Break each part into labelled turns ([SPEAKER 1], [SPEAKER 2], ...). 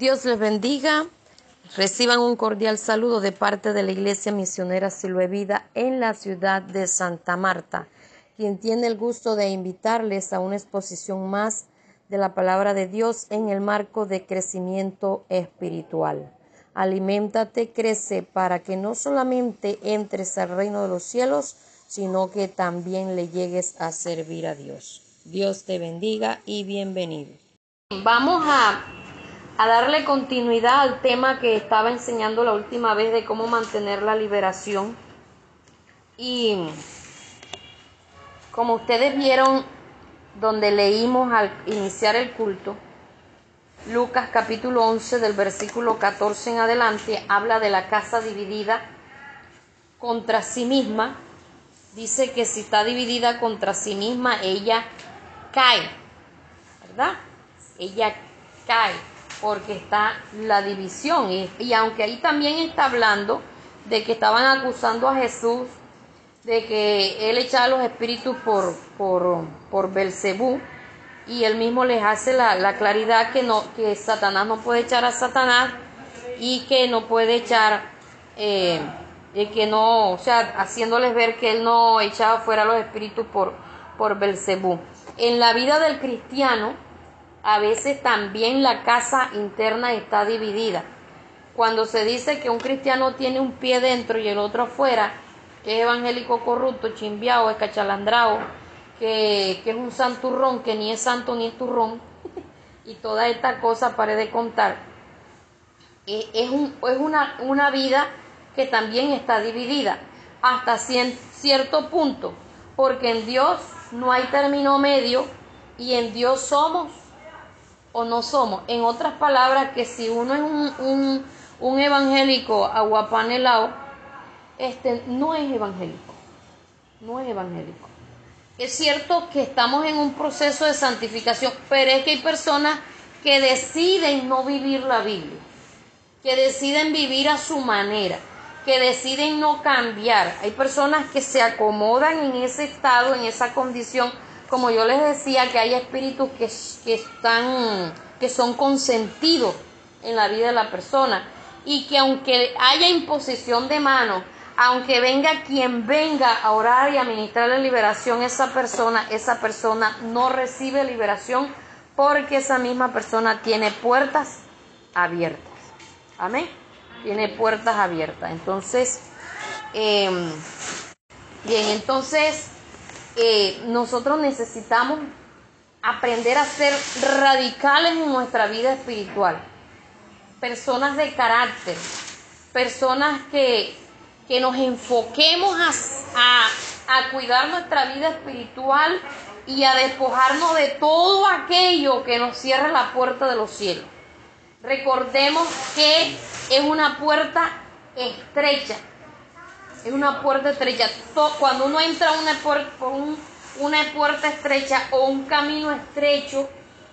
[SPEAKER 1] Dios les bendiga. Reciban un cordial saludo de parte de la Iglesia Misionera Silve Vida en la ciudad de Santa Marta, quien tiene el gusto de invitarles a una exposición más de la palabra de Dios en el marco de crecimiento espiritual. Aliméntate, crece para que no solamente entres al reino de los cielos, sino que también le llegues a servir a Dios. Dios te bendiga y bienvenido. Vamos a, a darle continuidad al tema que estaba enseñando la última vez de cómo mantener la liberación. Y como ustedes vieron donde leímos al iniciar el culto, Lucas capítulo 11 del versículo 14 en adelante habla de la casa dividida contra sí misma. Dice que si está dividida contra sí misma, ella cae, ¿verdad? Ella cae porque está la división. Y, aunque ahí también está hablando de que estaban acusando a Jesús de que él echaba los espíritus por, por, por Belcebú, y él mismo les hace la, claridad que no que Satanás no puede echar a Satanás y que no puede echar eh, que no o sea haciéndoles ver que él no echaba fuera los espíritus por por Belcebú en la vida del cristiano a veces también la casa interna está dividida. Cuando se dice que un cristiano tiene un pie dentro y el otro afuera que es evangélico corrupto chimbiao escachalandrao que, es un santurrón, que ni es santo ni es turrón, y toda esta cosa para de contar, e, es, un, es una, una vida que también está dividida hasta cierto punto, porque en Dios no hay término medio y en Dios somos o no somos. En otras palabras, que si uno es un, un, un evangélico aguapanelado, este no es evangélico, no es evangélico. Es cierto que estamos en un proceso de santificación, pero es que hay personas que deciden no vivir la Biblia, que deciden vivir a su manera, que deciden no cambiar. Hay personas que se acomodan en ese estado, en esa condición. Como yo les decía, que hay espíritus que, que están, que son consentidos en la vida de la persona y que aunque haya imposición de manos, aunque venga quien venga a orar y a ministrar la liberación, esa persona, esa persona no recibe liberación porque esa misma persona tiene puertas abiertas. Amén. Tiene puertas abiertas. Entonces, em, bien, entonces eh, nosotros necesitamos aprender a ser radicales en nuestra vida espiritual. Personas de carácter, personas que que nos enfoquemos a, a, cuidar nuestra vida espiritual y a despojarnos de todo aquello que nos cierre la puerta de los cielos. Recordemos que es una puerta estrecha. Es una puerta estrecha. Cuando uno entra una una puerta estrecha o un camino estrecho,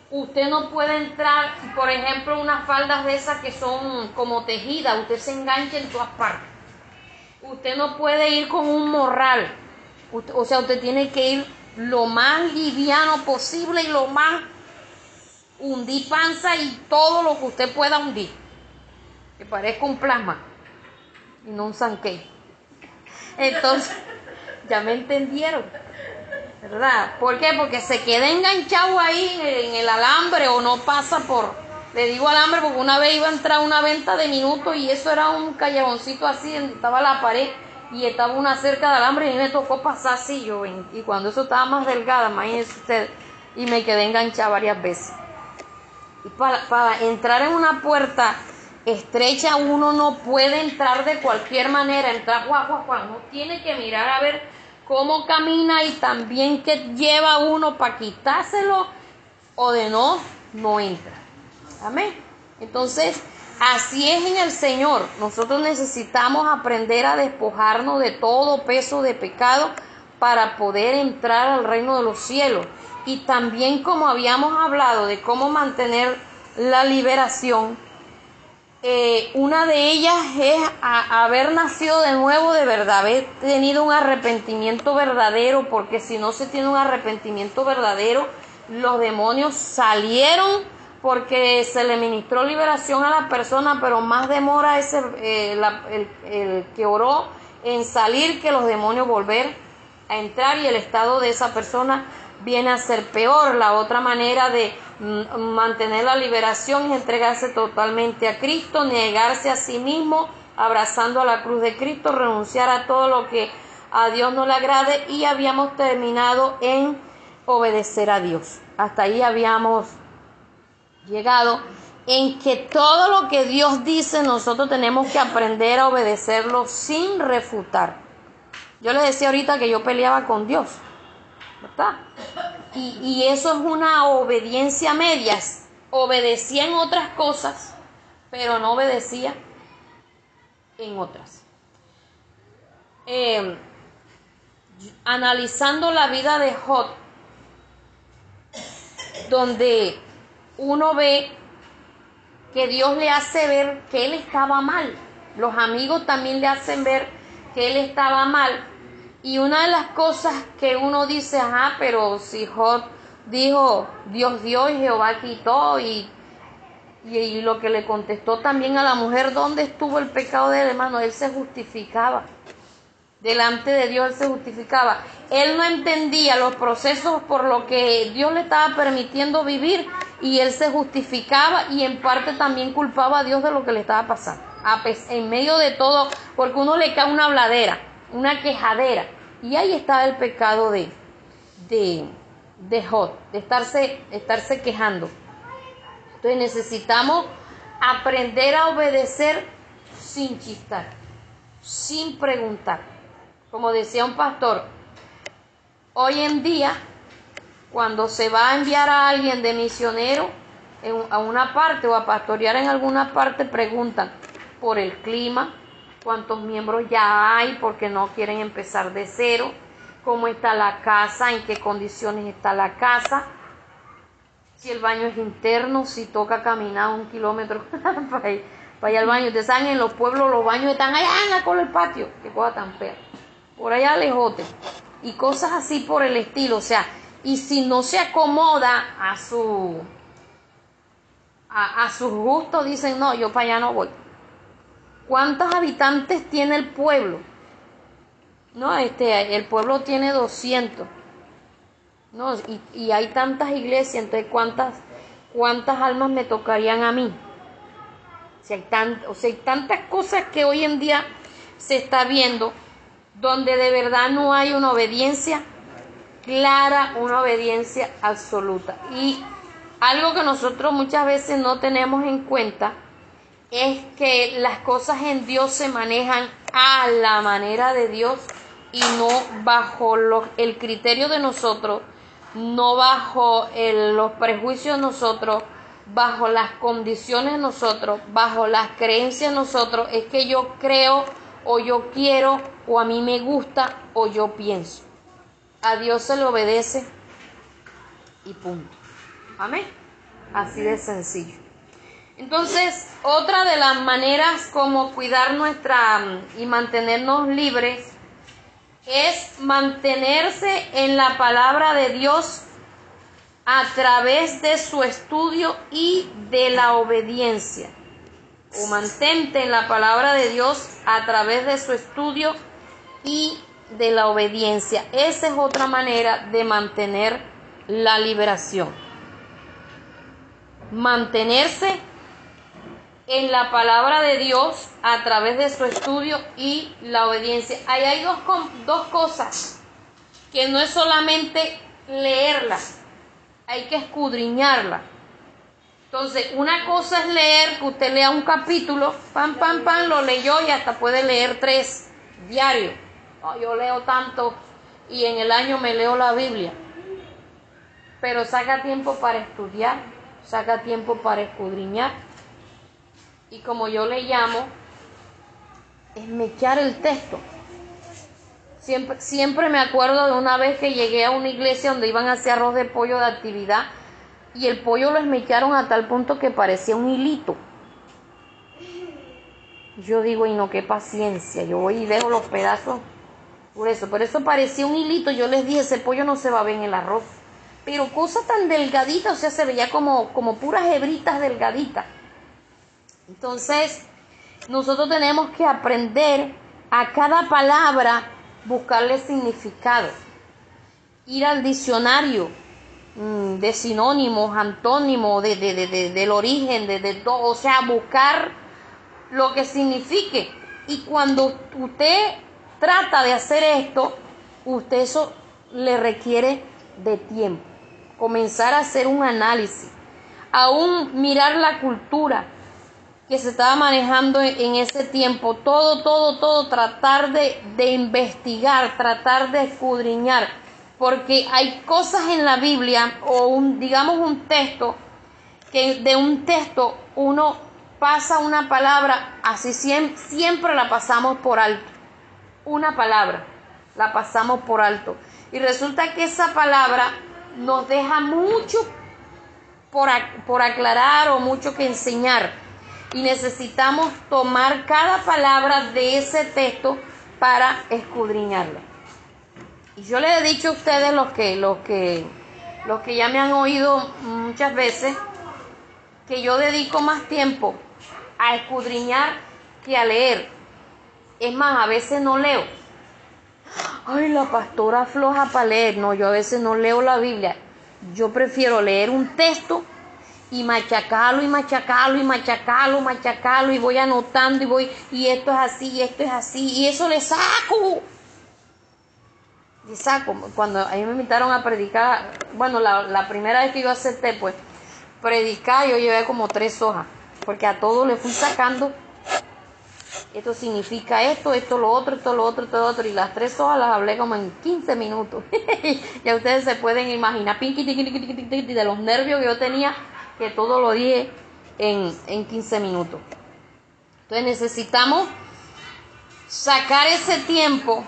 [SPEAKER 1] usted no puede entrar, por ejemplo, unas faldas de esas que son como tejidas. Usted se engancha en todas partes. Usted no puede ir con un morral. o sea, usted tiene que ir lo más liviano posible y lo más hundir panza y todo lo que usted pueda hundir. Que parezca un plasma y no un sanque. Entonces, ya me entendieron. ¿Verdad? ¿Por qué? Porque se queda enganchado ahí en el alambre o no pasa por, le digo alambre porque una vez iba a entrar una venta de minutos y eso era un callejoncito así, estaba la pared y estaba una cerca de alambre y me tocó pasar así yo. Y cuando eso estaba más delgada, imagínense usted, y me quedé enganchada varias veces. Y para entrar en una puerta estrecha uno no puede entrar de cualquier manera, entrar guau, uno tiene que mirar a ver cómo camina y también qué lleva uno para quitárselo o de no, no entra. Amén. Entonces, así es en el Señor. Nosotros necesitamos aprender a despojarnos de todo peso de pecado para poder entrar al reino de los cielos. Y también como habíamos hablado de cómo mantener la liberación, eh, una de ellas es haber nacido de nuevo de verdad, haber tenido un arrepentimiento verdadero, porque si no se tiene un arrepentimiento verdadero, los demonios salieron porque se le ministró liberación a la persona, pero más demora ese, eh, el, el que oró en salir que los demonios volver a entrar y el estado de esa persona viene a ser peor. La otra manera de mm, mantener la liberación es entregarse totalmente a Cristo, negarse a sí mismo, abrazando a la cruz de Cristo, renunciar a todo lo que a Dios no le agrade y habíamos terminado en obedecer a Dios. Hasta ahí habíamos llegado en que todo lo que Dios dice nosotros tenemos que aprender a obedecerlo sin refutar. Yo les decía ahorita que yo peleaba con Dios, ¿verdad? Y, y eso es una obediencia a medias. Obedecía en otras cosas, pero no obedecía en otras. Eh, analizando la vida de Job, donde uno ve que Dios le hace ver que él estaba mal. Los amigos también le hacen ver que él estaba mal. Y una de las cosas que uno dice, ajá, pero si Job dijo, Dios dio y Jehová quitó, y, y, lo que le contestó también a la mujer, ¿dónde estuvo el pecado de él, hermano? Él se justificaba. Delante de Dios él se justificaba. Él no entendía los procesos por lo que Dios le estaba permitiendo vivir y él se justificaba y en parte también culpaba a Dios de lo que le estaba pasando. En medio de todo, porque uno le cae una habladera, una quejadera. Y ahí está el pecado de, de, de Jod, de estarse, estarse quejando. Entonces necesitamos aprender a obedecer sin chistar, sin preguntar. Como decía un pastor, hoy en día cuando se va a enviar a alguien de misionero a una parte o a pastorear en alguna parte, preguntan por el clima, cuántos miembros ya hay, porque no quieren empezar de cero, cómo está la casa, en qué condiciones está la casa, si el baño es interno, si toca caminar un kilómetro para, ir, al baño. Ustedes saben, en los pueblos los baños están allá en la cola del patio, que cosa tan fea. Por allá lejote. Y cosas así por el estilo. O sea, y si no se acomoda a su a, a sus gustos, dicen, no, yo para allá no voy. ¿Cuántos habitantes tiene el pueblo? No, este, el pueblo tiene 200. No, y, y hay tantas iglesias, entonces ¿cuántas, cuántas almas me tocarían a mí? Si hay, o sea, hay tantas cosas que hoy en día se está viendo donde de verdad no hay una obediencia clara, una obediencia absoluta. Y algo que nosotros muchas veces no tenemos en cuenta es que las cosas en Dios se manejan a la manera de Dios y no bajo el criterio de nosotros, no bajo los prejuicios de nosotros, bajo las condiciones de nosotros, bajo las creencias de nosotros, es que yo creo o yo quiero o a mí me gusta o yo pienso. A Dios se le obedece y punto. Amén. Así de sencillo. Entonces, otra de las maneras como cuidar nuestra y mantenernos libres es mantenerse en la palabra de Dios a través de su estudio y de la obediencia. O mantente en la palabra de Dios a través de su estudio y de la obediencia. Esa es otra manera de mantener la liberación. Mantenerse en la palabra de Dios a través de su estudio y la obediencia. Ahí hay dos, dos cosas, que no es solamente leerla, hay que escudriñarla. Entonces, una cosa es leer, que usted lea un capítulo, pam, pam, pam, lo leyó y hasta puede leer tres diarios yo leo tanto y en el año me leo la Biblia. Pero saca tiempo para estudiar, saca tiempo para escudriñar. Y como yo le llamo, es mechar el texto. Siempre, siempre me acuerdo de una vez que llegué a una iglesia donde iban a hacer arroz de pollo de actividad y el pollo lo esmecharon a tal punto que parecía un hilito. Yo digo, y no, qué paciencia. Yo voy y dejo los pedazos por eso, por eso parecía un hilito. Yo les dije, ese pollo no se va a ver en el arroz. pero cosa tan delgadita, o sea, se veía como, como puras hebritas delgaditas. Entonces, nosotros tenemos que aprender a cada palabra, buscarle significado, ir al diccionario mm, de sinónimos, antónimos, de, del origen, de, de todo, o sea, buscar lo que signifique. Y cuando usted trata de hacer esto, usted eso le requiere de tiempo. Comenzar a hacer un análisis, aún mirar la cultura que se estaba manejando en ese tiempo, todo, todo, todo, tratar de, de investigar, tratar de escudriñar, porque hay cosas en la Biblia o un, digamos un texto, que de un texto uno pasa una palabra, así siempre, siempre la pasamos por alto. Una palabra, la pasamos por alto. Y resulta que esa palabra nos deja mucho por, por aclarar o mucho que enseñar. Y necesitamos tomar cada palabra de ese texto para escudriñarla. Y yo les he dicho a ustedes los que, los que, los que ya me han oído muchas veces, que yo dedico más tiempo a escudriñar que a leer. Es más, a veces no leo. Ay, la pastora floja para leer. No, yo a veces no leo la Biblia. Yo prefiero leer un texto y machacarlo y machacarlo y machacarlo, machacarlo y voy anotando y voy y esto es así y esto es así y eso le saco. Y saco. Cuando a mí me invitaron a predicar, bueno, la, la primera vez que yo acepté, pues, predicar, yo llevé como tres hojas porque a todo le fui sacando. Esto significa esto, esto lo otro, esto lo otro, esto lo otro. Y las tres hojas las hablé como en 15 minutos. ya ustedes se pueden imaginar de los nervios que yo tenía, que todo lo dije en, en 15 minutos. Entonces necesitamos sacar ese tiempo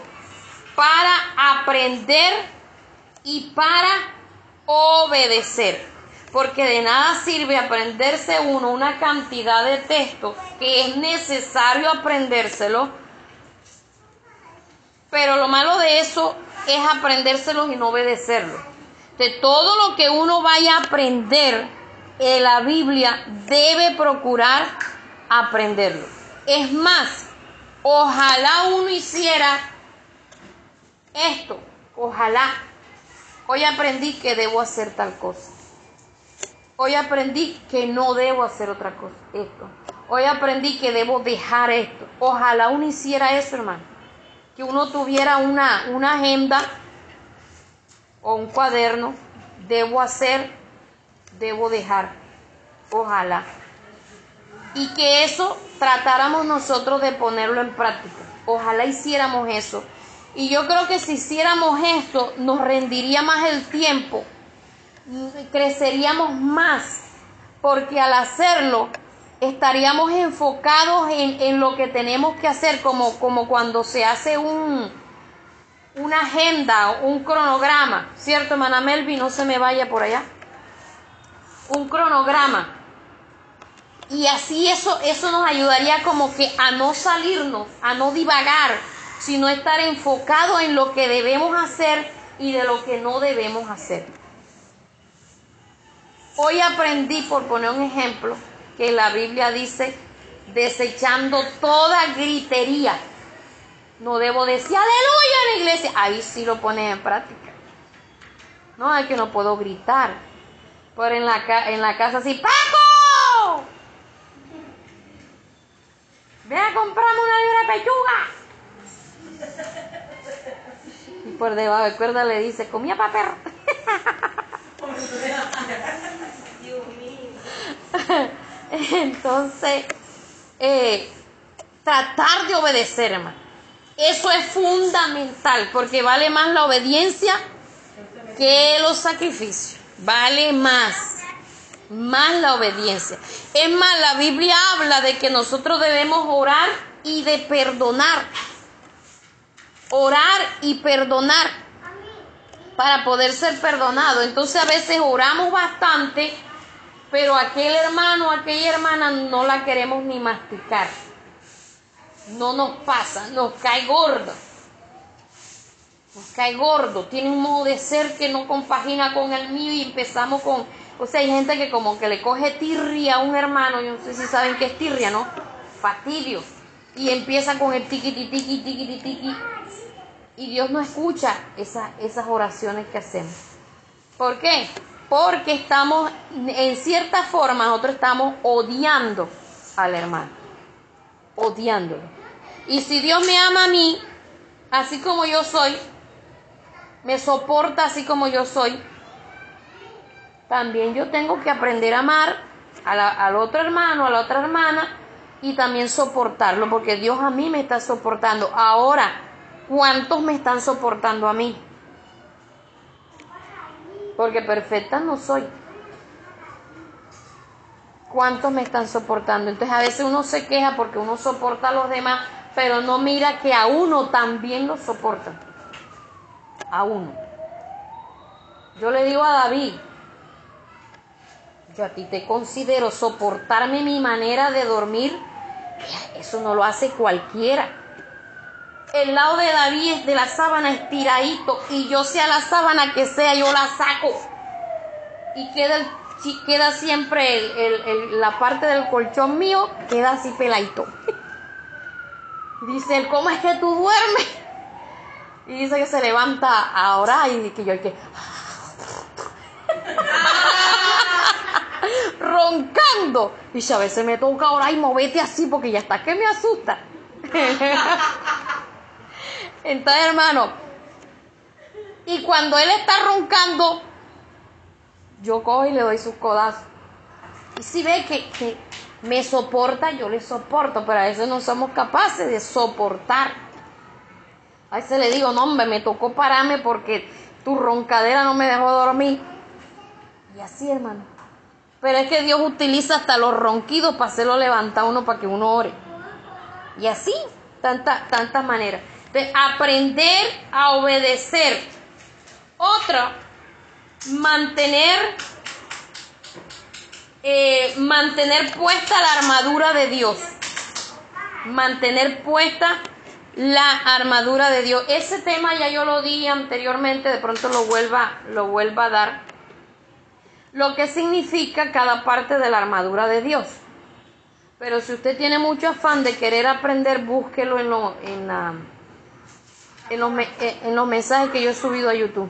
[SPEAKER 1] para aprender y para obedecer porque de nada sirve aprenderse uno una cantidad de textos que es necesario aprendérselo, pero lo malo de eso es aprendérselos y no obedecerlos. De todo lo que uno vaya a aprender en la Biblia debe procurar aprenderlo. Es más, ojalá uno hiciera esto, ojalá. Hoy aprendí que debo hacer tal cosa Hoy aprendí que no debo hacer otra cosa, esto. Hoy aprendí que debo dejar esto. Ojalá uno hiciera eso, hermano. Que uno tuviera una, una agenda o un cuaderno. Debo hacer, debo dejar. Ojalá. Y que eso tratáramos nosotros de ponerlo en práctica. Ojalá hiciéramos eso. Y yo creo que si hiciéramos esto, nos rendiría más el tiempo creceríamos más, porque al hacerlo estaríamos enfocados en, lo que tenemos que hacer, como, como cuando se hace un, una agenda, un cronograma, ¿cierto, hermana Melvi? No se me vaya por allá. Un cronograma. Y así eso, eso nos ayudaría como que a no salirnos, a no divagar, sino estar enfocado en lo que debemos hacer y de lo que no debemos hacer. Hoy aprendí, por poner un ejemplo, que la Biblia dice, desechando toda gritería. No debo decir aleluya en la iglesia. Ahí sí lo pones en práctica. No, es que no puedo gritar. Pero en la, en la casa así, ¡Paco! Ven a comprarme una libra de pechuga. Y por debajo de cuerda le dice, comía papel. Entonces, eh, tratar de obedecer, hermano. Eso es fundamental, porque vale más la obediencia que los sacrificios. Vale más, más la obediencia. Es más, la Biblia habla de que nosotros debemos orar y de perdonar. Orar y perdonar para poder ser perdonado. Entonces a veces oramos bastante pero aquel hermano, aquella hermana no la queremos ni masticar. No nos pasa, nos cae gordo. Nos cae gordo, tiene un modo de ser que no compagina con el mío y empezamos con, o sea, hay gente que como que le coge tirria a un hermano, yo no sé si saben qué es tirria, ¿no? Fastidio. Y empieza con el tiqui tiqui tiqui tiqui y Dios no escucha esas, esas oraciones que hacemos. ¿Por qué? Porque estamos, en cierta forma, nosotros estamos odiando al hermano, odiándolo. Y si Dios me ama a mí, así como yo soy, me soporta así como yo soy, también yo tengo que aprender a amar al otro hermano, a la otra hermana y también soportarlo, porque Dios a mí me está soportando. Ahora, ¿cuántos me están soportando a mí? Porque perfecta no soy. ¿Cuántos me están soportando? Entonces a veces uno se queja porque uno soporta a los demás, pero no mira que a uno también lo soportan. A uno. Yo le digo a David, yo a ti te considero soportarme mi manera de dormir, eso no lo hace cualquiera. El lado de David es de la sábana estiradito y yo sea la sábana que sea, yo la saco. Y queda, queda siempre la parte del colchón mío, queda así peladito. Dice él, ¿cómo es que tú duermes? Y dice que se levanta ahora y que yo hay que... roncando. Y a veces me toca ahora y movete así porque ya está que me asusta. Entonces, hermano, y cuando él está roncando, yo cojo y le doy sus codazos. Y si ve que, que me soporta, yo le soporto, pero a veces no somos capaces de soportar. A veces le digo, no, hombre, me tocó pararme porque tu roncadera no me dejó dormir. Y así, hermano. Pero es que Dios utiliza hasta los ronquidos para hacerlo levantar uno para que uno ore. Y así, tantas tanta maneras. De aprender a obedecer. Otra, mantener, eh, mantener puesta la armadura de Dios. Mantener puesta la armadura de Dios. Ese tema ya yo lo di anteriormente, de pronto lo vuelva, lo vuelva a dar lo que significa cada parte de la armadura de Dios. Pero si usted tiene mucho afán de querer aprender, búsquelo en, lo, en, la, en, los, en los mensajes que yo he subido a YouTube.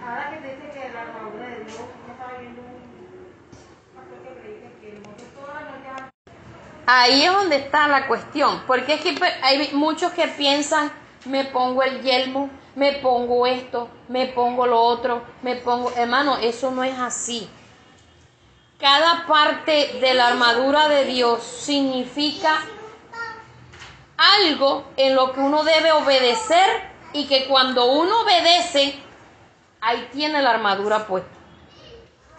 [SPEAKER 1] Ahí es donde está la cuestión, porque es que hay muchos que piensan, me pongo el yelmo, me pongo esto, me pongo lo otro, me pongo, hermano, eso no es así. Cada parte de la armadura de Dios significa algo en lo que uno debe obedecer y que cuando uno obedece, ahí tiene la armadura puesta.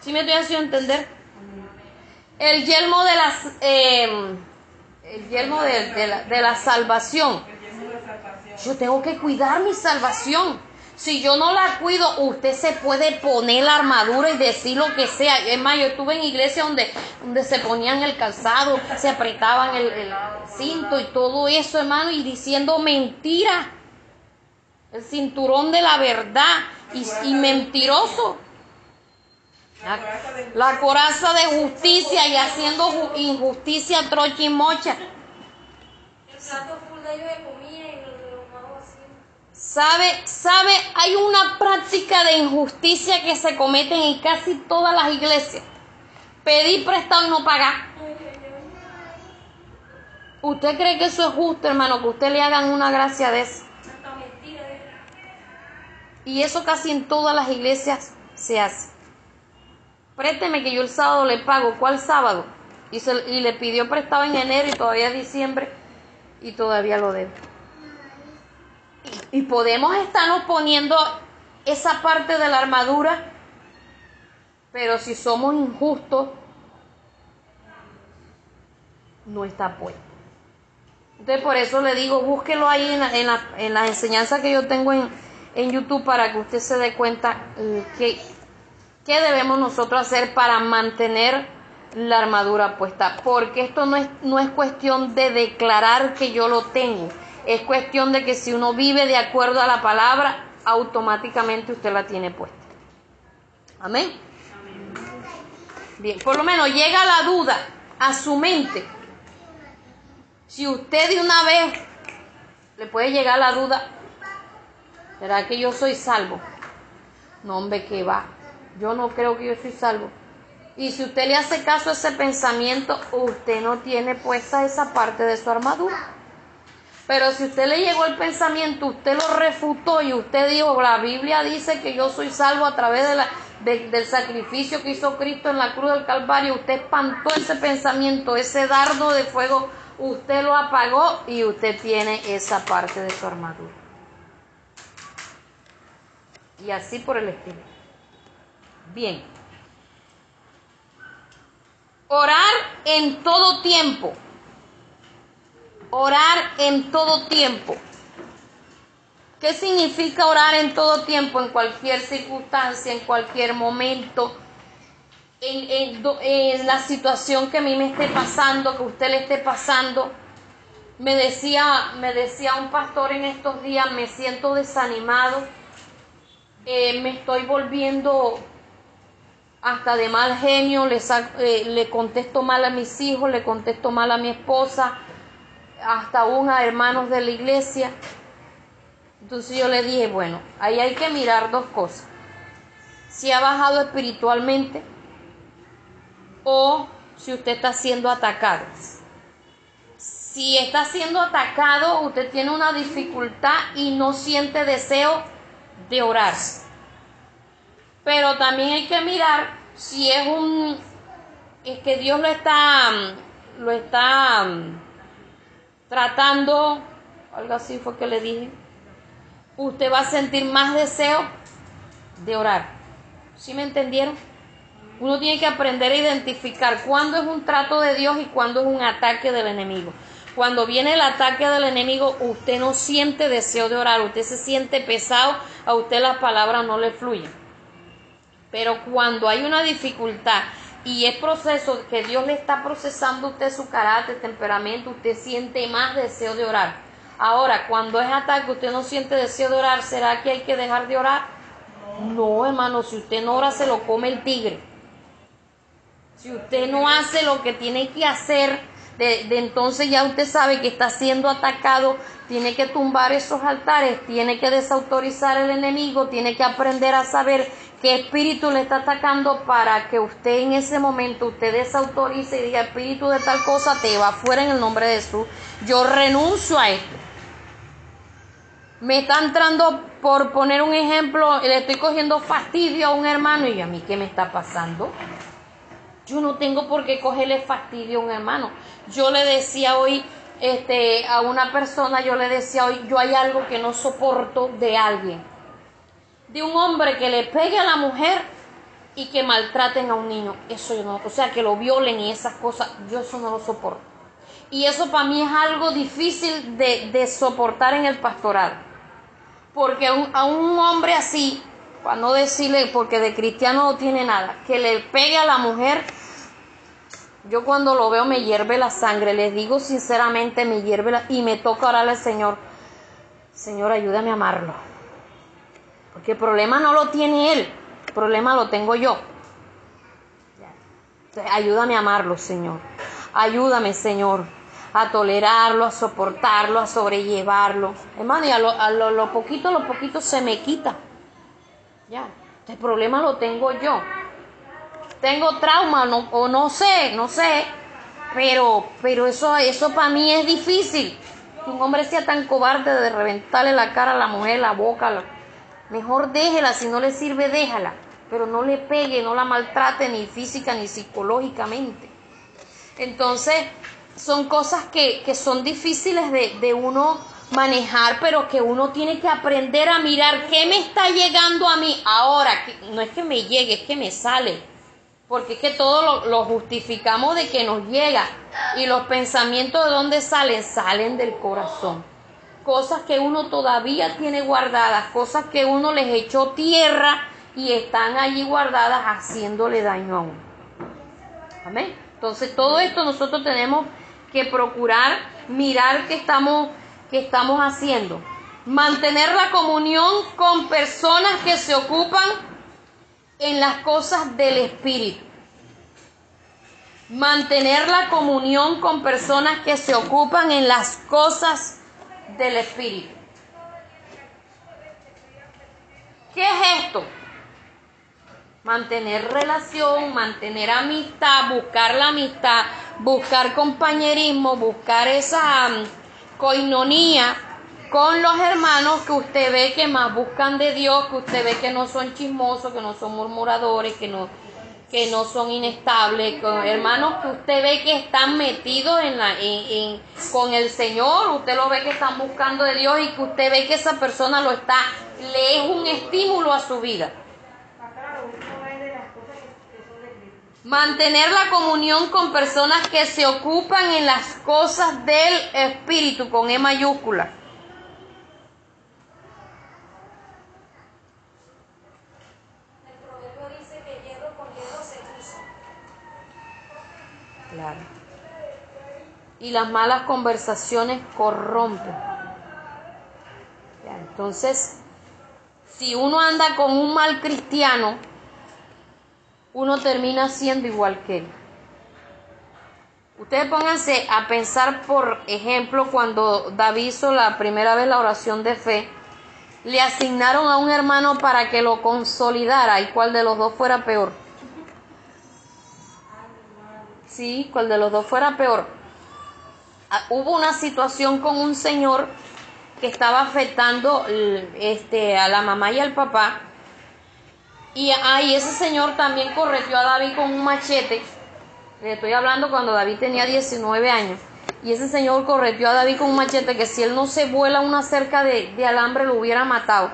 [SPEAKER 1] ¿Sí me estoy haciendo entender? El yelmo de las... Em, el yelmo de, la, de la salvación. Yo tengo que cuidar mi salvación. Si yo no la cuido, usted se puede poner la armadura y decir lo que sea. Es más, yo estuve en iglesia donde, donde se ponían el calzado, se apretaban el, cinto y todo eso, hermano, y diciendo mentira. El cinturón de la verdad y, mentiroso. La, coraza de justicia y haciendo injusticia trocha y mocha. El plato full de ¿Sabe, sabe, hay una práctica de injusticia que se comete en casi todas las iglesias. Pedir prestado y no pagar. ¿Usted cree que eso es justo, hermano? Que usted le hagan una gracia de eso. Y eso casi en todas las iglesias se hace. Présteme que yo el sábado le pago. ¿Cuál sábado? Y, y le pidió prestado en enero y todavía diciembre y todavía lo debe. Y podemos estarnos poniendo esa parte de la armadura, pero si somos injustos, no está puesto. Entonces por eso le digo, búsquelo ahí en, en, la, en las enseñanzas que yo tengo en, en, YouTube para que usted se dé cuenta eh, qué debemos nosotros hacer para mantener la armadura puesta. Porque esto no es, no es cuestión de declarar que yo lo tengo es cuestión de que si uno vive de acuerdo a la palabra, automáticamente usted la tiene puesta. Amén. Bien, por lo menos llega la duda a su mente. Si usted de una vez le puede llegar la duda, ¿será que yo soy salvo? No, hombre, que va. Yo no creo que yo soy salvo. Y si usted le hace caso a ese pensamiento, usted no tiene puesta esa parte de su armadura. Pero si usted le llegó el pensamiento, usted lo refutó y usted dijo, la Biblia dice que yo soy salvo a través de la, del sacrificio que hizo Cristo en la cruz del Calvario, usted espantó ese pensamiento, ese dardo de fuego, usted lo apagó y usted tiene esa parte de su armadura. Y así por el estilo. Bien. Orar en todo tiempo. Orar en todo tiempo. ¿Qué significa orar en todo tiempo, en cualquier circunstancia, en cualquier momento, en, en, la situación que a mí me esté pasando, que usted le esté pasando? Me decía, me decía un pastor en estos días, me siento desanimado, eh, me estoy volviendo hasta de mal genio, le, eh, le contesto mal a mis hijos, le contesto mal a mi esposa, hasta aún a hermanos de la iglesia. Entonces yo le dije, bueno, ahí hay que mirar dos cosas. Si ha bajado espiritualmente o si usted está siendo atacado. Si está siendo atacado, usted tiene una dificultad y no siente deseo de orar. Pero también hay que mirar si es un es que Dios lo está lo está tratando, algo así fue que le dije. Usted va a sentir más deseo de orar. ¿Sí me entendieron? Uno tiene que aprender a identificar cuándo es un trato de Dios y cuándo es un ataque del enemigo. Cuando viene el ataque del enemigo, usted no siente deseo de orar, usted se siente pesado, a usted las palabras no le fluyen. Pero cuando hay una dificultad y es proceso que Dios le está procesando a usted su carácter, temperamento, usted siente más deseo de orar. Ahora, cuando es ataque, usted no siente deseo de orar, ¿será que hay que dejar de orar? No, hermano, si usted no ora, se lo come el tigre. Si usted no hace lo que tiene que hacer, de, de, entonces ya usted sabe que está siendo atacado, tiene que tumbar esos altares, tiene que desautorizar el enemigo, tiene que aprender a saber qué espíritu le está atacando para que usted en ese momento usted desautorice y diga espíritu de tal cosa te va fuera en el nombre de Jesús. Yo renuncio a esto. Me está entrando, por poner un ejemplo, le estoy cogiendo fastidio a un hermano y a mí qué me está pasando. Yo no tengo por qué cogerle fastidio a un hermano. Yo le decía hoy este, a una persona, yo le decía hoy, yo hay algo que no soporto de alguien de un hombre que le pegue a la mujer y que maltraten a un niño. Eso yo no, o sea, que lo violen y esas cosas, yo eso no lo soporto. Y eso para mí es algo difícil de, soportar en el pastorado. Porque a un, hombre así, para no decirle, porque de cristiano no tiene nada, que le pegue a la mujer, yo cuando lo veo me hierve la sangre, les digo sinceramente, me hierve la, y me toca orarle al Señor, Señor, ayúdame a amarlo porque el problema no lo tiene él, el problema lo tengo yo. ayúdame a amarlo, Señor. Ayúdame, Señor, a tolerarlo, a soportarlo, a sobrellevarlo. Hermano, y a lo, a lo, poquito, lo poquito se me quita. Ya, el problema lo tengo yo. Tengo trauma o no sé, no sé, pero, pero eso, eso para mí es difícil. Que un hombre sea tan cobarde de reventarle la cara a la mujer, la boca, la, Mejor déjela, si no le sirve, déjala. Pero no le pegue, no la maltrate ni física ni psicológicamente. Entonces, son cosas que, son difíciles de, de uno manejar, pero que uno tiene que aprender a mirar qué me está llegando a mí ahora. no es que me llegue, es que me sale. Porque es que todo lo, lo, justificamos de que nos llega. Y los pensamientos de dónde salen, salen del corazón cosas que uno todavía tiene guardadas, cosas que uno les echó tierra y están allí guardadas haciéndole daño a uno. Amén. Entonces todo esto nosotros tenemos que procurar mirar qué estamos, qué estamos haciendo. Mantener la comunión con personas que se ocupan en las cosas del Espíritu. Mantener la comunión con personas que se ocupan en las cosas del Espíritu. ¿Qué es esto? Mantener relación, mantener amistad, buscar la amistad, buscar compañerismo, buscar esa um, coinonía con los hermanos que usted ve que más buscan de Dios, que usted ve que no son chismosos, que no son murmuradores, que no, que no son inestables, con hermanos que usted ve que están metidos en la, en, con el Señor, usted lo ve que están buscando de Dios y que usted ve que esa persona lo está, le es un estímulo a su vida. Mantener la comunión con personas que se ocupan en las cosas del Espíritu con E mayúscula. Y las malas conversaciones corrompen. entonces, si uno anda con un mal cristiano, uno termina siendo igual que él. Ustedes pónganse a pensar, por ejemplo, cuando David hizo la primera vez la oración de fe, le asignaron a un hermano para que lo consolidara y cuál de los dos fuera peor. Sí, cuál de los dos fuera peor. Ah, hubo una situación con un señor que estaba afectando este, a la mamá y al papá. Y ahí ese señor también correteó a David con un machete. Le estoy hablando cuando David tenía 19 años. Y ese señor correteó a David con un machete que si él no se vuela una cerca de alambre lo hubiera matado.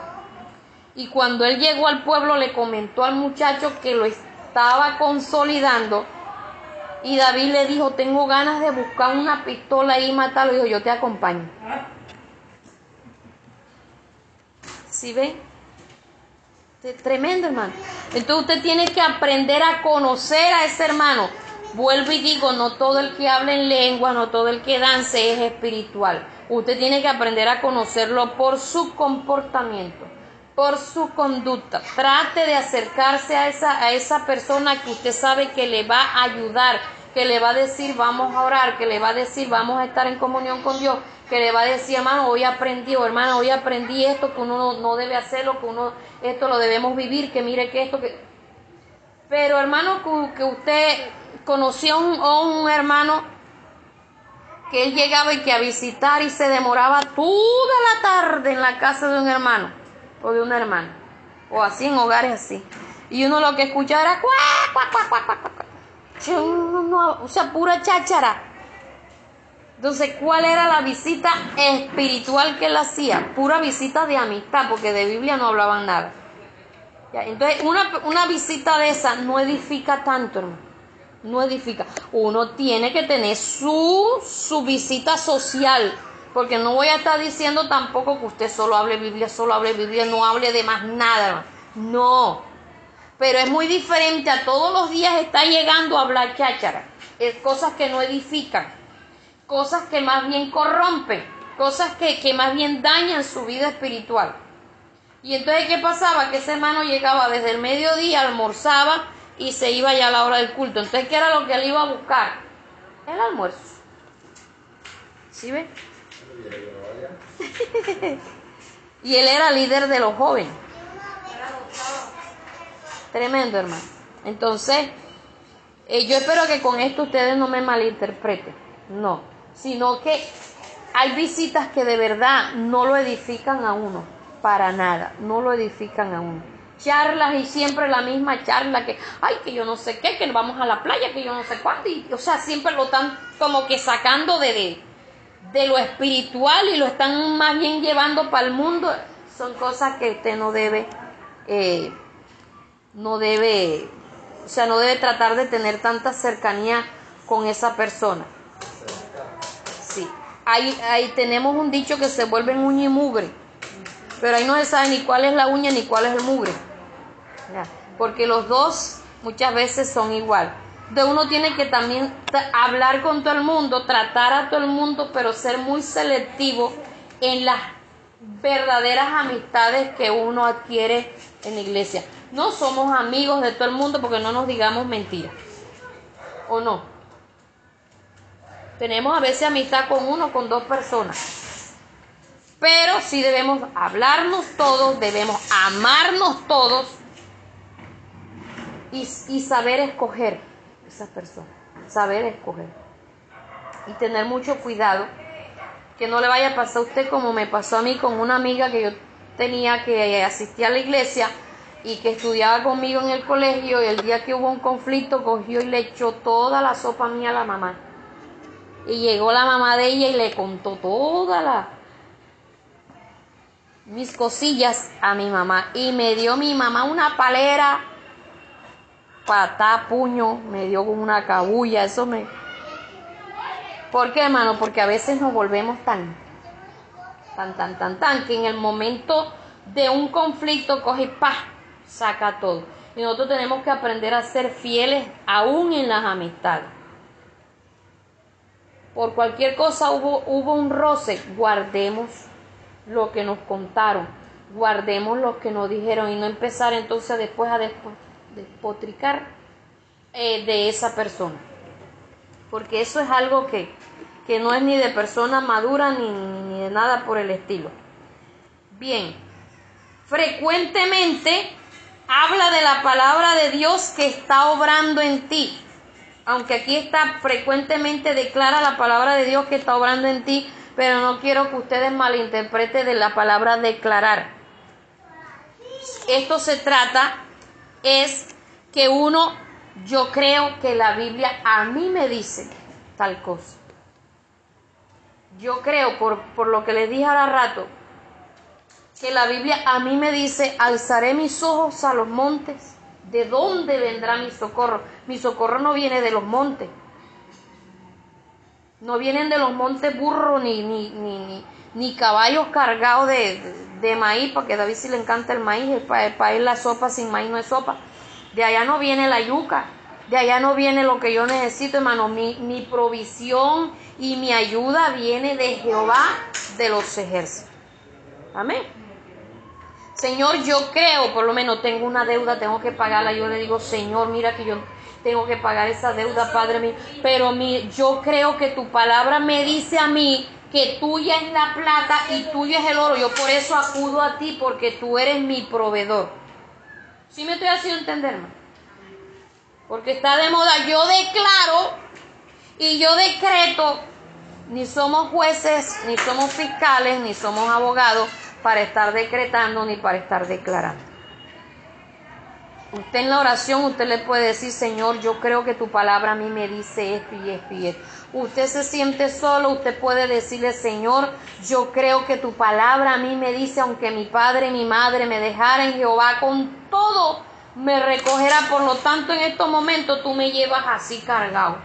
[SPEAKER 1] Y cuando él llegó al pueblo le comentó al muchacho que lo estaba consolidando y David le dijo, tengo ganas de buscar una pistola y matarlo. Dijo, yo te acompaño. ¿Sí ve? Tremendo, hermano. Entonces usted tiene que aprender a conocer a ese hermano. Vuelvo y digo, no todo el que habla en lengua, no todo el que dance es espiritual. Usted tiene que aprender a conocerlo por su comportamiento, por su conducta. Trate de acercarse a esa, a esa persona que usted sabe que le va a ayudar, que le va a decir vamos a orar, que le va a decir vamos a estar en comunión con Dios, que le va a decir hermano hoy aprendí o hermana hoy aprendí esto que uno no, debe hacerlo, que uno esto lo debemos vivir, que mire que esto que... Pero hermano que, usted conoció a un, hermano que él llegaba y que a visitar y se demoraba toda la tarde en la casa de un hermano o de una hermana o así en hogares así. Y uno lo que escuchaba era cuá, cuá, cuá, o sea, pura cháchara. Entonces, ¿cuál era la visita espiritual que él hacía? Pura visita de amistad, porque de Biblia no hablaban nada. entonces, una, una visita de esa no edifica tanto, hermano. No edifica. Uno tiene que tener su, su visita social, porque no voy a estar diciendo tampoco que usted solo hable Biblia, solo hable Biblia, no hable de más nada. No, pero es muy diferente a todos los días está llegando a hablar cháchara, es cosas que no edifican, cosas que más bien corrompen, cosas que, que más bien dañan su vida espiritual. Y entonces, ¿qué pasaba? Que ese hermano llegaba desde el mediodía, almorzaba y se iba ya a la hora del culto. Entonces, ¿qué era lo que él iba a buscar? El almuerzo. ¿Sí ve? y él era líder de los jóvenes. Tremendo, hermano. Entonces, eh, yo espero que con esto ustedes no me malinterpreten. No, sino que hay visitas que de verdad no lo edifican a uno, para nada, no lo edifican a uno. Charlas y siempre la misma charla que, ay, que yo no sé qué, que vamos a la playa, que yo no sé cuándo, y, o sea, siempre lo están como que sacando de, de lo espiritual y lo están más bien llevando para el mundo. Son cosas que usted no debe eh, no debe, o sea, no debe tratar de tener tanta cercanía con esa persona. Sí, ahí, ahí tenemos un dicho que se vuelve uña y mugre, pero ahí no se sabe ni cuál es la uña ni cuál es el mugre, porque los dos muchas veces son igual. De uno tiene que también hablar con todo el mundo, tratar a todo el mundo, pero ser muy selectivo en las verdaderas amistades que uno adquiere en la iglesia. No somos amigos de todo el mundo porque no nos digamos mentiras. ¿O no? Tenemos a veces amistad con uno, con dos personas. Pero sí debemos hablarnos todos, debemos amarnos todos y, y saber escoger esas personas. Saber escoger. Y tener mucho cuidado que no le vaya a pasar a usted como me pasó a mí con una amiga que yo tenía que asistir a la iglesia y que estudiaba conmigo en el colegio y el día que hubo un conflicto cogió y le echó toda la sopa mía a la mamá. Y llegó la mamá de ella y le contó todas la mis cosillas a mi mamá y me dio mi mamá una palera, patá, puño, me dio con una cabulla, eso me... ¿Por qué, hermano? Porque a veces nos volvemos tan, tan, tan, tan, tan, que en el momento de un conflicto coge y ¡pah! saca todo. Y nosotros tenemos que aprender a ser fieles aún en las amistades. Por cualquier cosa hubo, hubo un roce, guardemos lo que nos contaron, guardemos lo que nos dijeron y no empezar entonces después a despotricar eh, de esa persona. Porque eso es algo que, que no es ni de persona madura ni, ni de nada por el estilo. Bien, frecuentemente habla de la palabra de Dios que está obrando en ti. Aunque aquí está frecuentemente declara la palabra de Dios que está obrando en ti, pero no quiero que ustedes malinterpreten de la palabra declarar. Esto se trata es que uno, yo creo que la Biblia a mí me dice tal cosa. Yo creo, por, por lo que les dije ahora rato, que la Biblia a mí me dice, alzaré mis ojos a los montes. ¿De dónde vendrá mi socorro? Mi socorro no viene de los montes. No vienen de los montes burros ni, ni, ni, ni, caballos cargados de, maíz, porque a David sí le encanta el maíz, para, él la sopa sin maíz no es sopa. De allá no viene la yuca, de allá no viene lo que yo necesito, hermano. Mi, mi provisión y mi ayuda viene de Jehová de los ejércitos. Amén. Señor, yo creo, por lo menos tengo una deuda, tengo que pagarla. Yo le digo, Señor, mira que yo tengo que pagar esa deuda, Padre mío. Pero mi, yo creo que tu palabra me dice a mí que tuya es la plata y tuyo es el oro. Yo por eso acudo a ti, porque tú eres mi proveedor. ¿Sí me estoy haciendo entender, Porque está de moda. Yo declaro y yo decreto. Ni somos jueces, ni somos fiscales, ni somos abogados para estar decretando ni para estar declarando. Usted en la oración, usted le puede decir, Señor, yo creo que tu palabra a mí me dice esto y esto y esto. Usted se siente solo, usted puede decirle, Señor, yo creo que tu palabra a mí me dice, aunque mi padre y mi madre me dejaran, Jehová con todo me recogerá. Por lo tanto, en estos momentos tú me llevas así cargado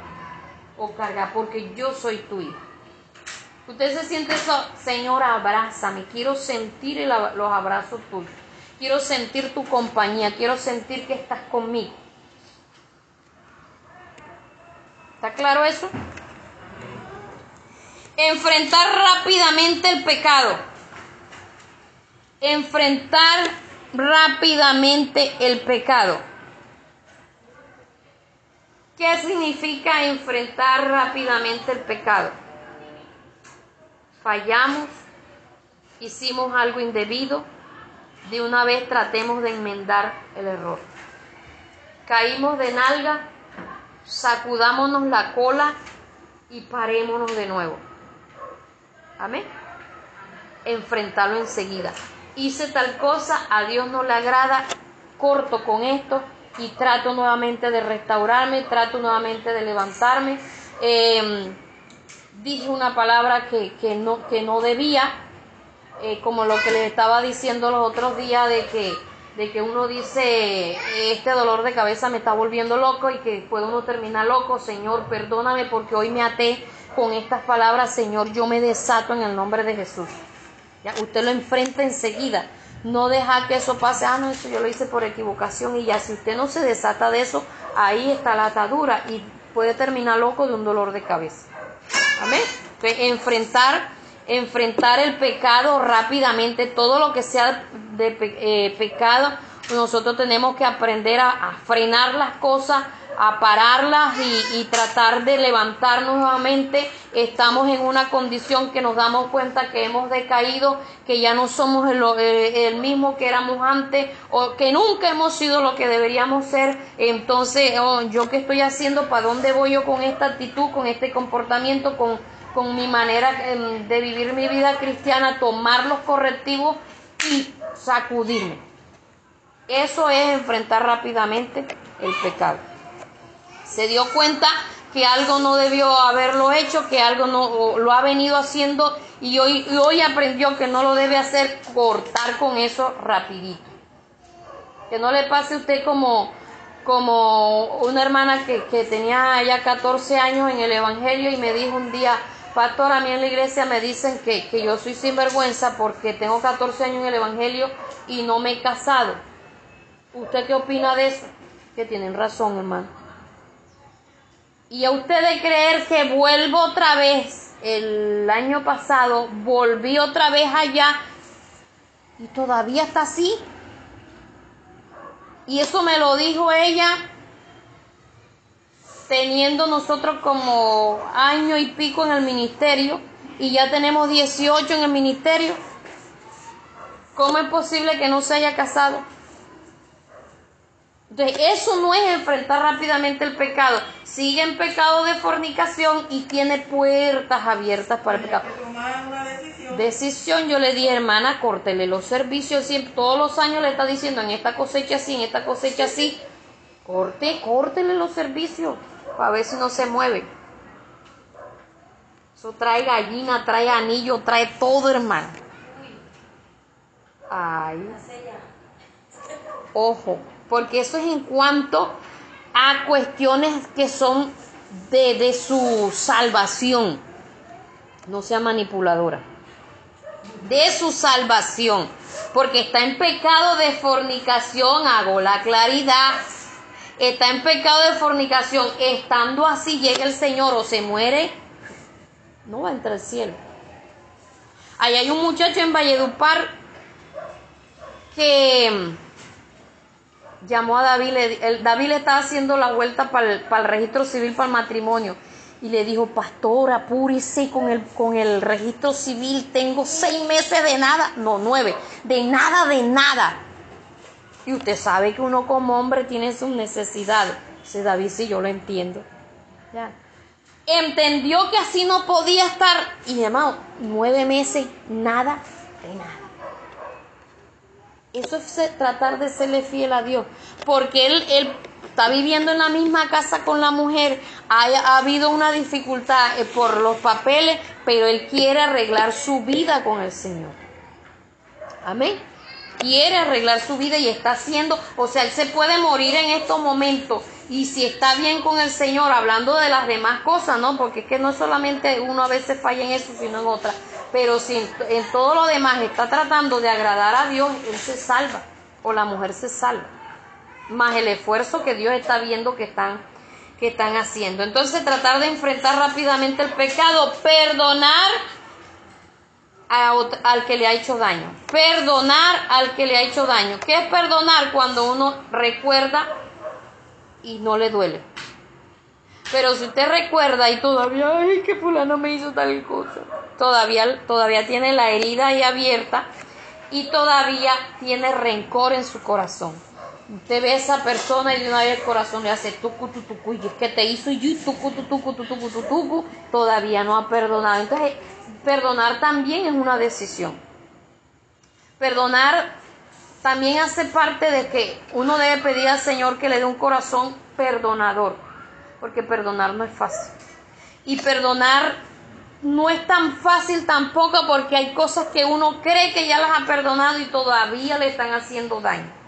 [SPEAKER 1] o carga, porque yo soy tu hijo. Usted se siente eso, Señor, abrázame, quiero sentir los abrazos tuyos, quiero sentir tu compañía, quiero sentir que estás conmigo. ¿Está claro eso? Enfrentar rápidamente el pecado. Enfrentar rápidamente el pecado. ¿Qué significa enfrentar rápidamente el pecado? fallamos, hicimos algo indebido, de una vez tratemos de enmendar el error. Caímos de nalga, sacudámonos la cola y parémonos de nuevo. Amén. Enfrentarlo enseguida. Hice tal cosa, a Dios no le agrada, corto con esto y trato nuevamente de restaurarme, trato nuevamente de levantarme. Eh, dije una palabra que, no, que no debía, eh, como lo que les estaba diciendo los otros días de que, de que uno dice, este dolor de cabeza me está volviendo loco y que puede uno terminar loco, Señor, perdóname porque hoy me até con estas palabras, Señor, yo me desato en el nombre de Jesús. Ya, usted lo enfrenta enseguida. No deja que eso pase, ah, no, eso yo lo hice por equivocación y ya, si usted no se desata de eso, ahí está la atadura y puede terminar loco de un dolor de cabeza. Amén. enfrentar enfrentar el pecado rápidamente, todo lo que sea de eh, pecado, nosotros tenemos que aprender a, frenar las cosas, a pararlas y, tratar de levantarnos nuevamente. Estamos en una condición que nos damos cuenta que hemos decaído, que ya no somos el, eh, mismo que éramos antes o que nunca hemos sido lo que deberíamos ser. Entonces, oh, ¿yo qué estoy haciendo? ¿Para dónde voy yo con esta actitud, con este comportamiento, con, con mi manera em, de vivir mi vida cristiana? Tomar los correctivos y sacudirme. Eso es enfrentar rápidamente el pecado. Se dio cuenta que algo no debió haberlo hecho, que algo no lo ha venido haciendo y hoy, hoy aprendió que no lo debe hacer, cortar con eso rapidito. Que no le pase a usted como, como una hermana que, que tenía ya 14 años en el Evangelio y me dijo un día, Pastor, a mí en la iglesia me dicen que, que yo soy sinvergüenza porque tengo 14 años en el Evangelio y no me he casado. ¿Usted qué opina de eso? Que tienen razón, hermano. Y a usted de creer que vuelvo otra vez, el año pasado, volví otra vez allá y todavía está así. Y eso me lo dijo ella teniendo nosotros como año y pico en el ministerio y ya tenemos 18 en el ministerio. ¿Cómo es posible que no se haya casado? Entonces, eso no es enfrentar rápidamente el pecado. Sigue en pecado de fornicación y tiene puertas abiertas para el pecado. Decisión. decisión. yo le dije, hermana, córtele los servicios. Siempre, todos los años le está diciendo en esta cosecha así, en esta cosecha así. Corte, córtele los servicios para ver si no se mueve. Eso trae gallina, trae anillo, trae todo, hermano. Ay. Ojo, porque eso es en cuanto a cuestiones que son de, de su salvación. No sea manipuladora. De su salvación. Porque está en pecado de fornicación, hago la claridad está en pecado de fornicación, estando así llega el Señor o se muere, no va a entrar al cielo. Ahí hay un muchacho en Valledupar que llamó a David, el, David le estaba haciendo la vuelta para el, para el registro civil, para el matrimonio, y le dijo, pastor, apúrese con el, con el registro civil, tengo seis meses de nada, no, nueve, de nada, de nada. Y usted sabe que uno como hombre tiene sus necesidades. Dice David, sí, yo lo entiendo. Ya. Entendió que así no podía estar. Y hermano, nueve meses, nada de nada. Eso es tratar de serle fiel a Dios. Porque él, él está viviendo en la misma casa con la mujer. Ha, ha habido una dificultad eh, por los papeles, pero él quiere arreglar su vida con el Señor. Amén quiere arreglar su vida y está haciendo, o sea, él se puede morir en estos momentos y si está bien con el Señor, hablando de las demás cosas, ¿no? Porque es que no solamente uno a veces falla en eso, sino en otra, pero si en, todo lo demás está tratando de agradar a Dios, él se salva o la mujer se salva, más el esfuerzo que Dios está viendo que están que están haciendo. Entonces tratar de enfrentar rápidamente el pecado, perdonar al que le ha hecho daño. Perdonar al que le ha hecho daño. ¿Qué es perdonar? Cuando uno recuerda y no le duele. Pero si usted recuerda y todavía, ay, que fulano me hizo tal cosa, todavía, todavía tiene la herida ahí abierta y todavía tiene rencor en su corazón. Usted ve a esa persona y de una vez el corazón le hace tucu, tucu, y es que te hizo y tucu, tucu, tucu, tucu, tucu, todavía no ha perdonado. Entonces, perdonar también es una decisión. Perdonar también hace parte de que uno debe pedir al Señor que le dé un corazón perdonador, porque perdonar no es fácil. Y perdonar no es tan fácil tampoco porque hay cosas que uno cree que ya las ha perdonado y todavía le están haciendo daño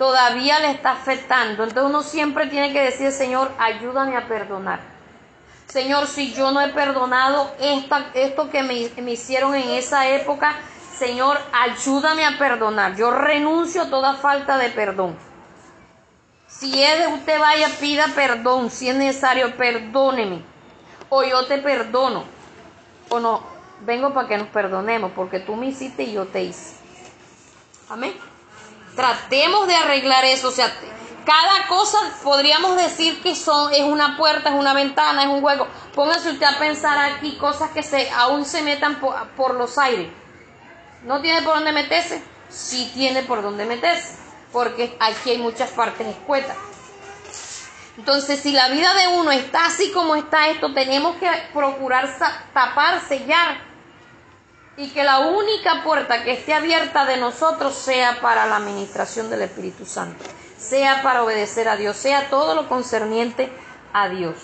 [SPEAKER 1] todavía le está afectando. Entonces uno siempre tiene que decir, Señor, ayúdame a perdonar. Señor, si yo no he perdonado esto que me, me hicieron en esa época, Señor, ayúdame a perdonar. Yo renuncio a toda falta de perdón. Si es de usted vaya, pida perdón. Si es necesario, perdóneme. O yo te perdono. O no. vengo para que nos perdonemos, porque tú me hiciste y yo te hice. Amén. Tratemos de arreglar eso, o sea, cada cosa podríamos decir que son es una puerta, es una ventana, es un hueco. Póngase usted a pensar aquí cosas que se aún se metan por, por los aires. ¿No tiene por dónde meterse? Sí tiene por dónde meterse, porque aquí hay muchas partes escuetas. Entonces, si la vida de uno está así como está esto, tenemos que procurar tapar, sellar y que la única puerta que esté abierta de nosotros sea para la administración del Espíritu Santo, sea para obedecer a Dios, sea todo lo concerniente a Dios.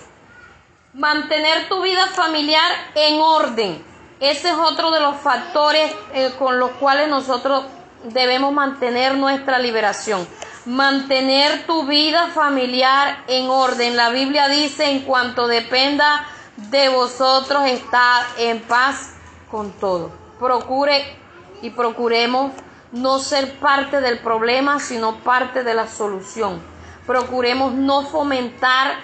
[SPEAKER 1] Mantener tu vida familiar en orden. Ese es otro de los factores eh, con los cuales nosotros debemos mantener nuestra liberación. Mantener tu vida familiar en orden. La Biblia dice, en cuanto dependa de vosotros, está en paz con todo procure y procuremos no ser parte del problema, sino parte de la solución. Procuremos no fomentar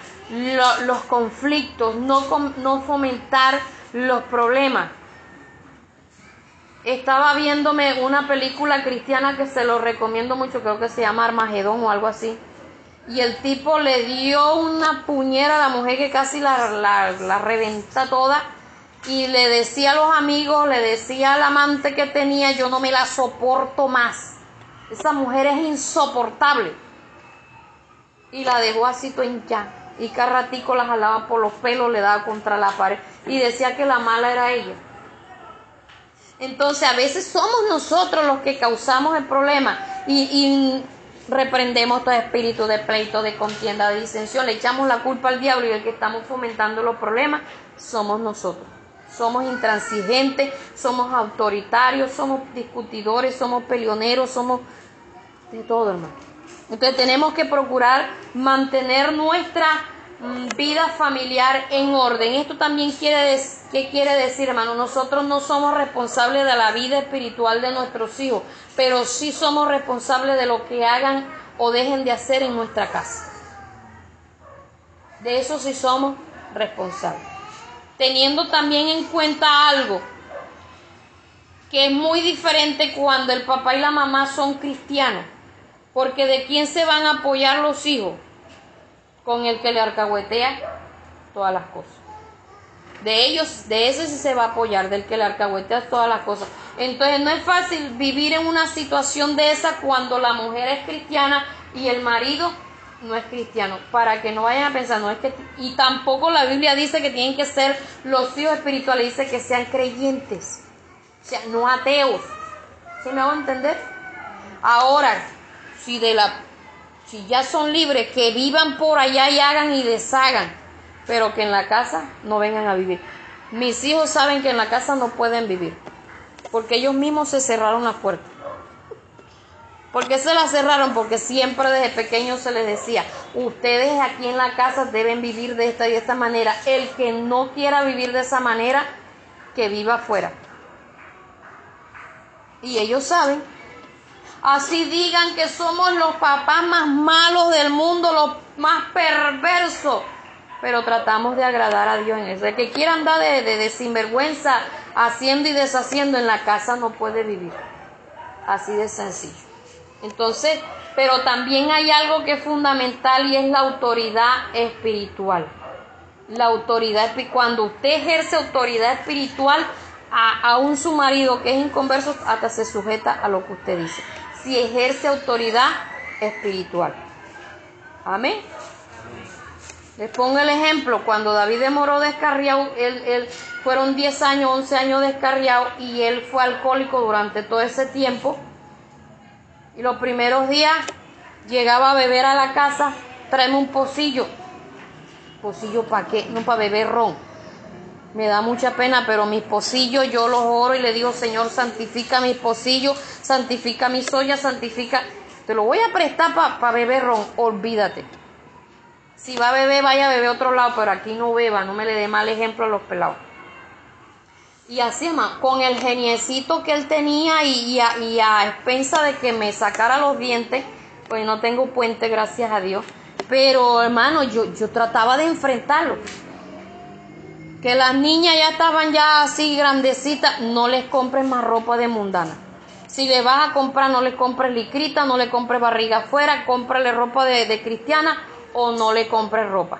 [SPEAKER 1] los conflictos, no, no fomentar los problemas. Estaba viéndome una película cristiana que se lo recomiendo mucho, creo que se llama Armagedón o algo así. Y el tipo le dio una puñera a la mujer que casi la, la, la reventa toda y le decía a los amigos, le decía al amante que tenía, yo no me la soporto más. Esa mujer es insoportable. Y la dejó así en ya. Y cada ratico la jalaba por los pelos, le daba contra la pared. Y decía que la mala era ella. Entonces a veces somos nosotros los que causamos el problema. Y, reprendemos todo espíritu de pleito, de contienda, de disensión. Le echamos la culpa al diablo y el que estamos fomentando los problemas somos nosotros somos intransigentes, somos autoritarios, somos discutidores, somos peleoneros, somos de todo, hermano. Entonces tenemos que procurar mantener nuestra vida familiar en orden. Esto también quiere, ¿qué quiere decir, hermano? Nosotros no somos responsables de la vida espiritual de nuestros hijos, pero sí somos responsables de lo que hagan o dejen de hacer en nuestra casa. De eso sí somos responsables teniendo también en cuenta algo que es muy diferente cuando el papá y la mamá son cristianos, porque de quién se van a apoyar los hijos, con el que le arcahuetea todas las cosas. De ellos, de ese sí se va a apoyar, del que le arcahuetea todas las cosas. Entonces no es fácil vivir en una situación de esa cuando la mujer es cristiana y el marido no es cristiano, para que no vayan a pensar, no es que, y tampoco la Biblia dice que tienen que ser los hijos espirituales, dice que sean creyentes, o sea, no ateos. ¿Sí me hago entender? Ahora, si de la, si ya son libres, que vivan por allá y hagan y deshagan, pero que en la casa no vengan a vivir. Mis hijos saben que en la casa no pueden vivir, porque ellos mismos se cerraron la puerta. ¿Por qué se la cerraron? Porque siempre desde pequeños se les decía, ustedes aquí en la casa deben vivir de esta y de esta manera. El que no quiera vivir de esa manera, que viva afuera. Y ellos saben. Así digan que somos los papás más malos del mundo, los más perversos. Pero tratamos de agradar a Dios en eso. El que quiera andar de, de sinvergüenza haciendo y deshaciendo en la casa no puede vivir. Así de sencillo. Entonces, pero también hay algo que es fundamental y es la autoridad espiritual. La autoridad, cuando usted ejerce autoridad espiritual, a, aún su marido que es inconverso, hasta se sujeta a lo que usted dice. Si ejerce autoridad espiritual. Amén. Les pongo el ejemplo, cuando David demoró descarriado, él, él, fueron 10 años, 11 años descarriado y él fue alcohólico durante todo ese tiempo y los primeros días llegaba a beber a la casa, tráeme un pocillo. ¿Pocillo para qué? No para beber ron. Me da mucha pena, pero mis pocillos yo los oro y le digo, Señor, santifica mis pocillos, santifica mis soya, santifica. Te lo voy a prestar para beber ron, olvídate. Si va a beber, vaya a beber otro lado, pero aquí no beba, no me le dé mal ejemplo a los pelados. Y así, hermano, con el geniecito que él tenía y, a, expensa de que me sacara los dientes, pues no tengo puente, gracias a Dios. Pero, hermano, yo, yo trataba de enfrentarlo. Que las niñas ya estaban ya así grandecitas, no les compres más ropa de mundana. Si le vas a comprar, no le compres licrita, no le compres barriga afuera, cómprale ropa de, de cristiana o no le compres ropa.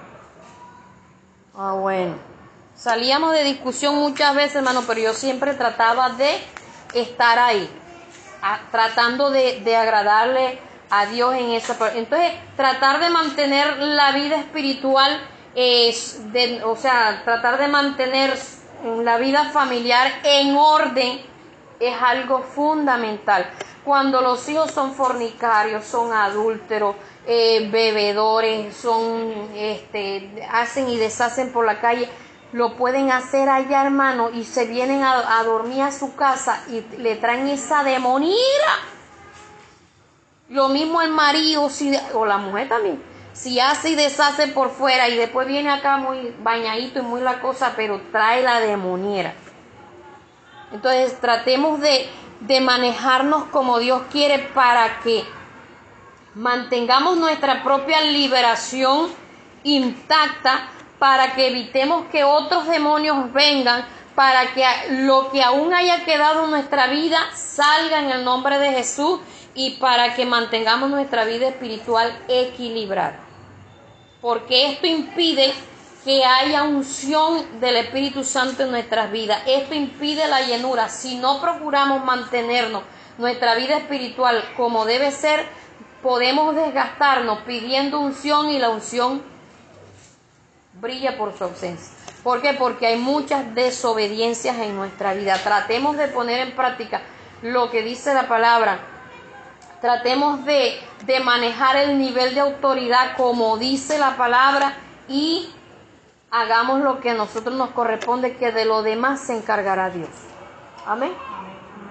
[SPEAKER 1] Ah, bueno. Salíamos de discusión muchas veces, hermano, pero yo siempre trataba de estar ahí, tratando de, de agradarle a Dios en esa. Entonces, tratar de mantener la vida espiritual, es de, o sea, tratar de mantener la vida familiar en orden es algo fundamental. Cuando los hijos son fornicarios, son adúlteros, eh, bebedores, son, este, hacen y deshacen por la calle, lo pueden hacer allá, hermano, y se vienen a, dormir a su casa y le traen esa demonira. Lo mismo el marido si, o la mujer también. Si hace y deshace por fuera y después viene acá muy bañadito y muy la cosa, pero trae la demoniera. Entonces tratemos de, de manejarnos como Dios quiere para que mantengamos nuestra propia liberación intacta para que evitemos que otros demonios vengan, para que lo que aún haya quedado en nuestra vida salga en el nombre de Jesús y para que mantengamos nuestra vida espiritual equilibrada. Porque esto impide que haya unción del Espíritu Santo en nuestras vidas. Esto impide la llenura. Si no procuramos mantenernos nuestra vida espiritual como debe ser, podemos desgastarnos pidiendo unción y la unción brilla por su ausencia. ¿Por qué? Porque hay muchas desobediencias en nuestra vida. Tratemos de poner en práctica lo que dice la palabra. Tratemos de, de manejar el nivel de autoridad como dice la palabra y hagamos lo que a nosotros nos corresponde, que de lo demás se encargará Dios. Amén.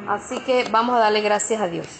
[SPEAKER 1] Así que vamos a darle gracias a Dios.